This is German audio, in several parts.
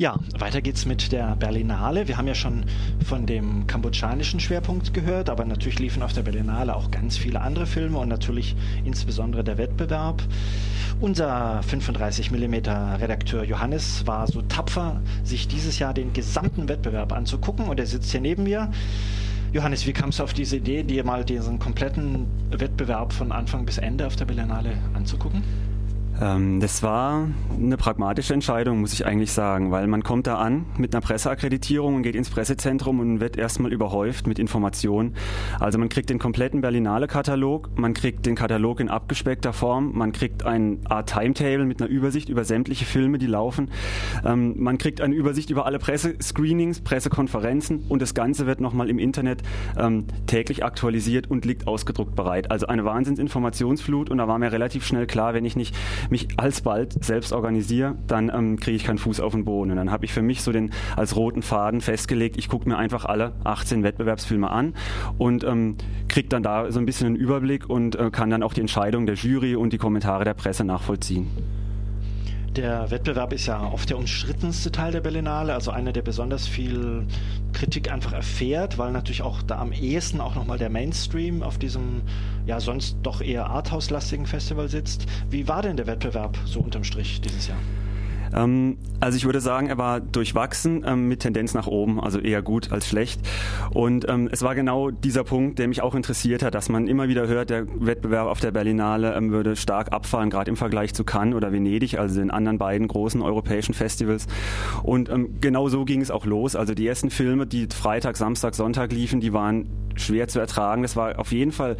Ja, weiter geht's mit der Berlinale. Wir haben ja schon von dem kambodschanischen Schwerpunkt gehört, aber natürlich liefen auf der Berlinale auch ganz viele andere Filme und natürlich insbesondere der Wettbewerb. Unser 35 mm Redakteur Johannes war so tapfer, sich dieses Jahr den gesamten Wettbewerb anzugucken und er sitzt hier neben mir. Johannes, wie kamst du auf diese Idee, dir mal diesen kompletten Wettbewerb von Anfang bis Ende auf der Berlinale anzugucken? Ähm, das war eine pragmatische Entscheidung, muss ich eigentlich sagen, weil man kommt da an mit einer Presseakkreditierung und geht ins Pressezentrum und wird erstmal überhäuft mit Informationen. Also man kriegt den kompletten Berlinale-Katalog, man kriegt den Katalog in abgespeckter Form, man kriegt eine Art Timetable mit einer Übersicht über sämtliche Filme, die laufen. Ähm, man kriegt eine Übersicht über alle Pressescreenings, Pressekonferenzen und das Ganze wird nochmal im Internet ähm, täglich aktualisiert und liegt ausgedruckt bereit. Also eine Wahnsinnsinformationsflut und da war mir relativ schnell klar, wenn ich nicht mich alsbald selbst organisiere, dann ähm, kriege ich keinen Fuß auf den Boden. Und dann habe ich für mich so den als roten Faden festgelegt, ich gucke mir einfach alle 18 Wettbewerbsfilme an und ähm, kriege dann da so ein bisschen einen Überblick und äh, kann dann auch die Entscheidung der Jury und die Kommentare der Presse nachvollziehen. Der Wettbewerb ist ja oft der umstrittenste Teil der Berlinale, also einer, der besonders viel Kritik einfach erfährt, weil natürlich auch da am ehesten auch nochmal der Mainstream auf diesem ja sonst doch eher Arthouse-lastigen Festival sitzt. Wie war denn der Wettbewerb so unterm Strich dieses Jahr? Ähm, also ich würde sagen, er war durchwachsen ähm, mit Tendenz nach oben, also eher gut als schlecht. Und ähm, es war genau dieser Punkt, der mich auch interessiert hat, dass man immer wieder hört, der Wettbewerb auf der Berlinale würde stark abfallen, gerade im Vergleich zu Cannes oder Venedig, also den anderen beiden großen europäischen Festivals. Und genau so ging es auch los. Also die ersten Filme, die Freitag, Samstag, Sonntag liefen, die waren schwer zu ertragen. Das war auf jeden Fall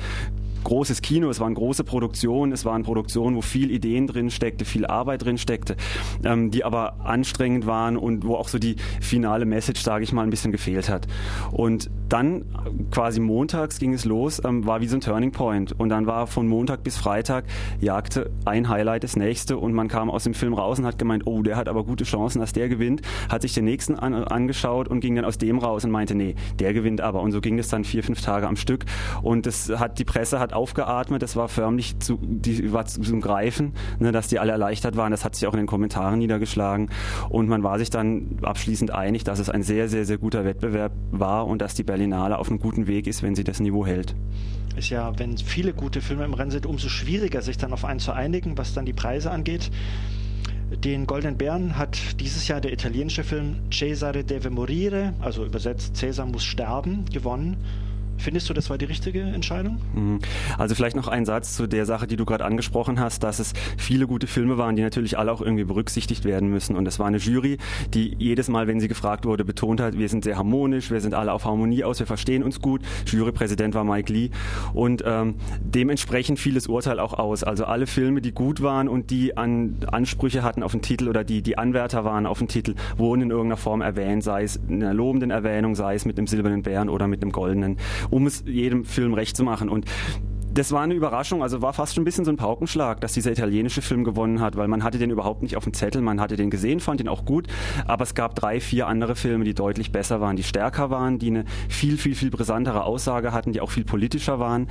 großes Kino, es waren große Produktionen, es waren Produktionen, wo viel Ideen drin steckte, viel Arbeit drin steckte, ähm, die aber anstrengend waren und wo auch so die finale Message, sage ich mal, ein bisschen gefehlt hat. Und dann quasi montags ging es los, ähm, war wie so ein Turning Point. Und dann war von Montag bis Freitag jagte ein Highlight das nächste und man kam aus dem Film raus und hat gemeint, oh, der hat aber gute Chancen, dass der gewinnt, hat sich den nächsten an, angeschaut und ging dann aus dem raus und meinte, nee, der gewinnt aber. Und so ging es dann vier, fünf Tage am Stück. Und das hat die Presse hat aufgeatmet, das war förmlich zu, die, war zum Greifen, ne, dass die alle erleichtert waren. Das hat sich auch in den Kommentaren niedergeschlagen. Und man war sich dann abschließend einig, dass es ein sehr, sehr, sehr guter Wettbewerb war und dass die Berlinale auf einem guten Weg ist, wenn sie das Niveau hält ist ja, wenn viele gute Filme im Rennen sind, umso schwieriger, sich dann auf einen zu einigen, was dann die Preise angeht. Den Goldenen Bären hat dieses Jahr der italienische Film Cesare deve morire, also übersetzt Cäsar muss sterben, gewonnen. Findest du, das war die richtige Entscheidung? Mhm. Also vielleicht noch ein Satz zu der Sache, die du gerade angesprochen hast, dass es viele gute Filme waren, die natürlich alle auch irgendwie berücksichtigt werden müssen. Und es war eine Jury, die jedes Mal, wenn sie gefragt wurde, betont hat, wir sind sehr harmonisch, wir sind alle auf Harmonie aus, wir verstehen uns gut. Jurypräsident war Mike Lee. Und ähm, dementsprechend fiel das Urteil auch aus. Also alle Filme, die gut waren und die an Ansprüche hatten auf den Titel oder die, die Anwärter waren auf den Titel, wurden in irgendeiner Form erwähnt, sei es in einer lobenden Erwähnung, sei es mit einem silbernen Bären oder mit einem goldenen um es jedem Film recht zu machen. Und das war eine Überraschung, also war fast schon ein bisschen so ein Paukenschlag, dass dieser italienische Film gewonnen hat, weil man hatte den überhaupt nicht auf dem Zettel, man hatte den gesehen, fand ihn auch gut, aber es gab drei, vier andere Filme, die deutlich besser waren, die stärker waren, die eine viel, viel, viel brisantere Aussage hatten, die auch viel politischer waren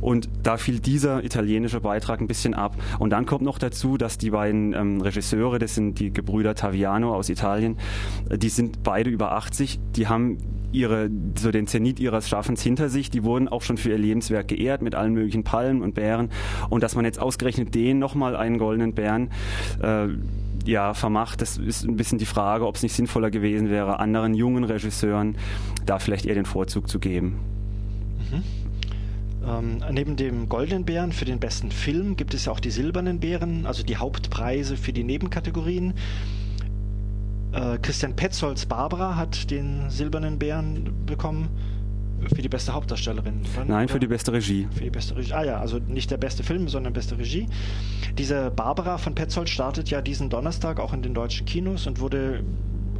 und da fiel dieser italienische Beitrag ein bisschen ab. Und dann kommt noch dazu, dass die beiden ähm, Regisseure, das sind die Gebrüder Taviano aus Italien, die sind beide über 80, die haben ihre, so den Zenit ihres Schaffens hinter sich. Die wurden auch schon für ihr Lebenswerk geehrt mit allen möglichen Palmen und Bären. Und dass man jetzt ausgerechnet denen nochmal einen goldenen Bären äh, ja, vermacht, das ist ein bisschen die Frage, ob es nicht sinnvoller gewesen wäre, anderen jungen Regisseuren da vielleicht eher den Vorzug zu geben. Mhm. Ähm, neben dem goldenen Bären für den besten Film gibt es ja auch die silbernen Bären, also die Hauptpreise für die Nebenkategorien. Äh, Christian Petzolds Barbara hat den Silbernen Bären bekommen für die beste Hauptdarstellerin. Nein, für die beste Regie. Für die beste Regie. Ah ja, also nicht der beste Film, sondern beste Regie. Diese Barbara von Petzold startet ja diesen Donnerstag auch in den deutschen Kinos und wurde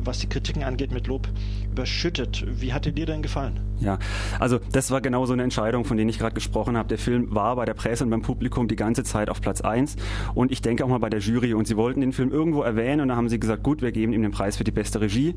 was die Kritiken angeht, mit Lob überschüttet. Wie hat dir denn gefallen? Ja, also das war genau so eine Entscheidung, von der ich gerade gesprochen habe. Der Film war bei der Presse und beim Publikum die ganze Zeit auf Platz 1 und ich denke auch mal bei der Jury und sie wollten den Film irgendwo erwähnen und da haben sie gesagt, gut, wir geben ihm den Preis für die beste Regie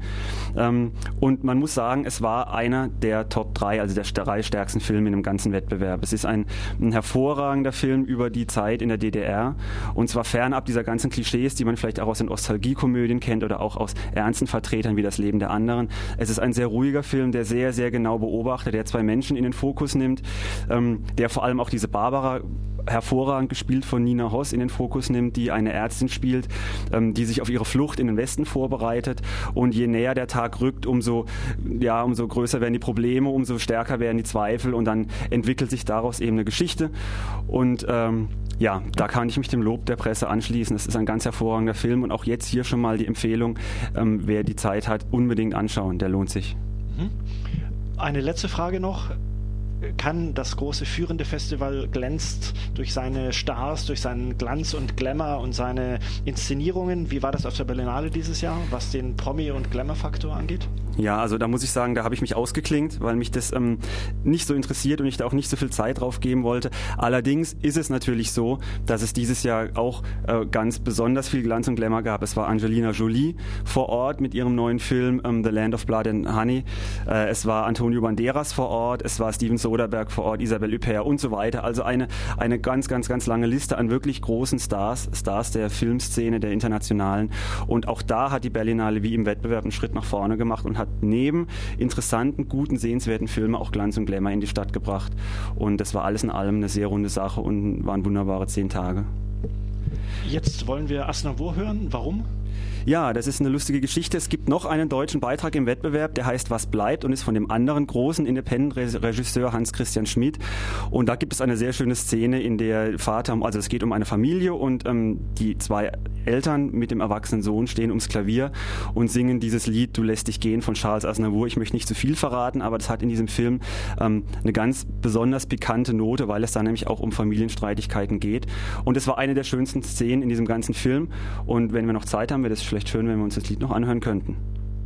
ähm, und man muss sagen, es war einer der Top 3, also der drei stärksten Filme in dem ganzen Wettbewerb. Es ist ein, ein hervorragender Film über die Zeit in der DDR und zwar fernab dieser ganzen Klischees, die man vielleicht auch aus den Nostalgiekomödien kennt oder auch aus ernsten Vertretern wie das Leben der anderen. Es ist ein sehr ruhiger Film, der sehr, sehr genau beobachtet, der zwei Menschen in den Fokus nimmt, ähm, der vor allem auch diese Barbara hervorragend gespielt von Nina Hoss in den Fokus nimmt, die eine Ärztin spielt, ähm, die sich auf ihre Flucht in den Westen vorbereitet. Und je näher der Tag rückt, umso, ja, umso größer werden die Probleme, umso stärker werden die Zweifel und dann entwickelt sich daraus eben eine Geschichte. Und ähm, ja, da kann ich mich dem Lob der Presse anschließen. Es ist ein ganz hervorragender Film und auch jetzt hier schon mal die Empfehlung, ähm, wer die Zeit hat, unbedingt anschauen. Der lohnt sich. Mhm. Eine letzte Frage noch kann das große führende Festival glänzt durch seine Stars, durch seinen Glanz und Glamour und seine Inszenierungen. Wie war das auf der Berlinale dieses Jahr, was den Promi- und Glamour-Faktor angeht? Ja, also da muss ich sagen, da habe ich mich ausgeklingt, weil mich das ähm, nicht so interessiert und ich da auch nicht so viel Zeit drauf geben wollte. Allerdings ist es natürlich so, dass es dieses Jahr auch äh, ganz besonders viel Glanz und Glamour gab. Es war Angelina Jolie vor Ort mit ihrem neuen Film ähm, The Land of Blood and Honey. Äh, es war Antonio Banderas vor Ort, es war Steven Soderbergh vor Ort, Isabelle Huppert und so weiter. Also eine, eine ganz, ganz, ganz lange Liste an wirklich großen Stars, Stars der Filmszene, der internationalen. Und auch da hat die Berlinale wie im Wettbewerb einen Schritt nach vorne gemacht und hat neben interessanten, guten, sehenswerten Filmen auch Glanz und Glamour in die Stadt gebracht. Und das war alles in allem eine sehr runde Sache und waren wunderbare zehn Tage. Jetzt wollen wir Asnavour hören. Warum? Ja, das ist eine lustige Geschichte. Es gibt noch einen deutschen Beitrag im Wettbewerb, der heißt Was bleibt und ist von dem anderen großen Independent-Regisseur Hans-Christian Schmid. Und da gibt es eine sehr schöne Szene, in der Vater, also es geht um eine Familie und ähm, die zwei Eltern mit dem erwachsenen Sohn stehen ums Klavier und singen dieses Lied Du lässt dich gehen von Charles Aznavour. Ich möchte nicht zu viel verraten, aber das hat in diesem Film ähm, eine ganz besonders pikante Note, weil es da nämlich auch um Familienstreitigkeiten geht. Und es war eine der schönsten Szenen in diesem ganzen Film. Und wenn wir noch Zeit haben, wäre das vielleicht schön, wenn wir uns das Lied noch anhören könnten.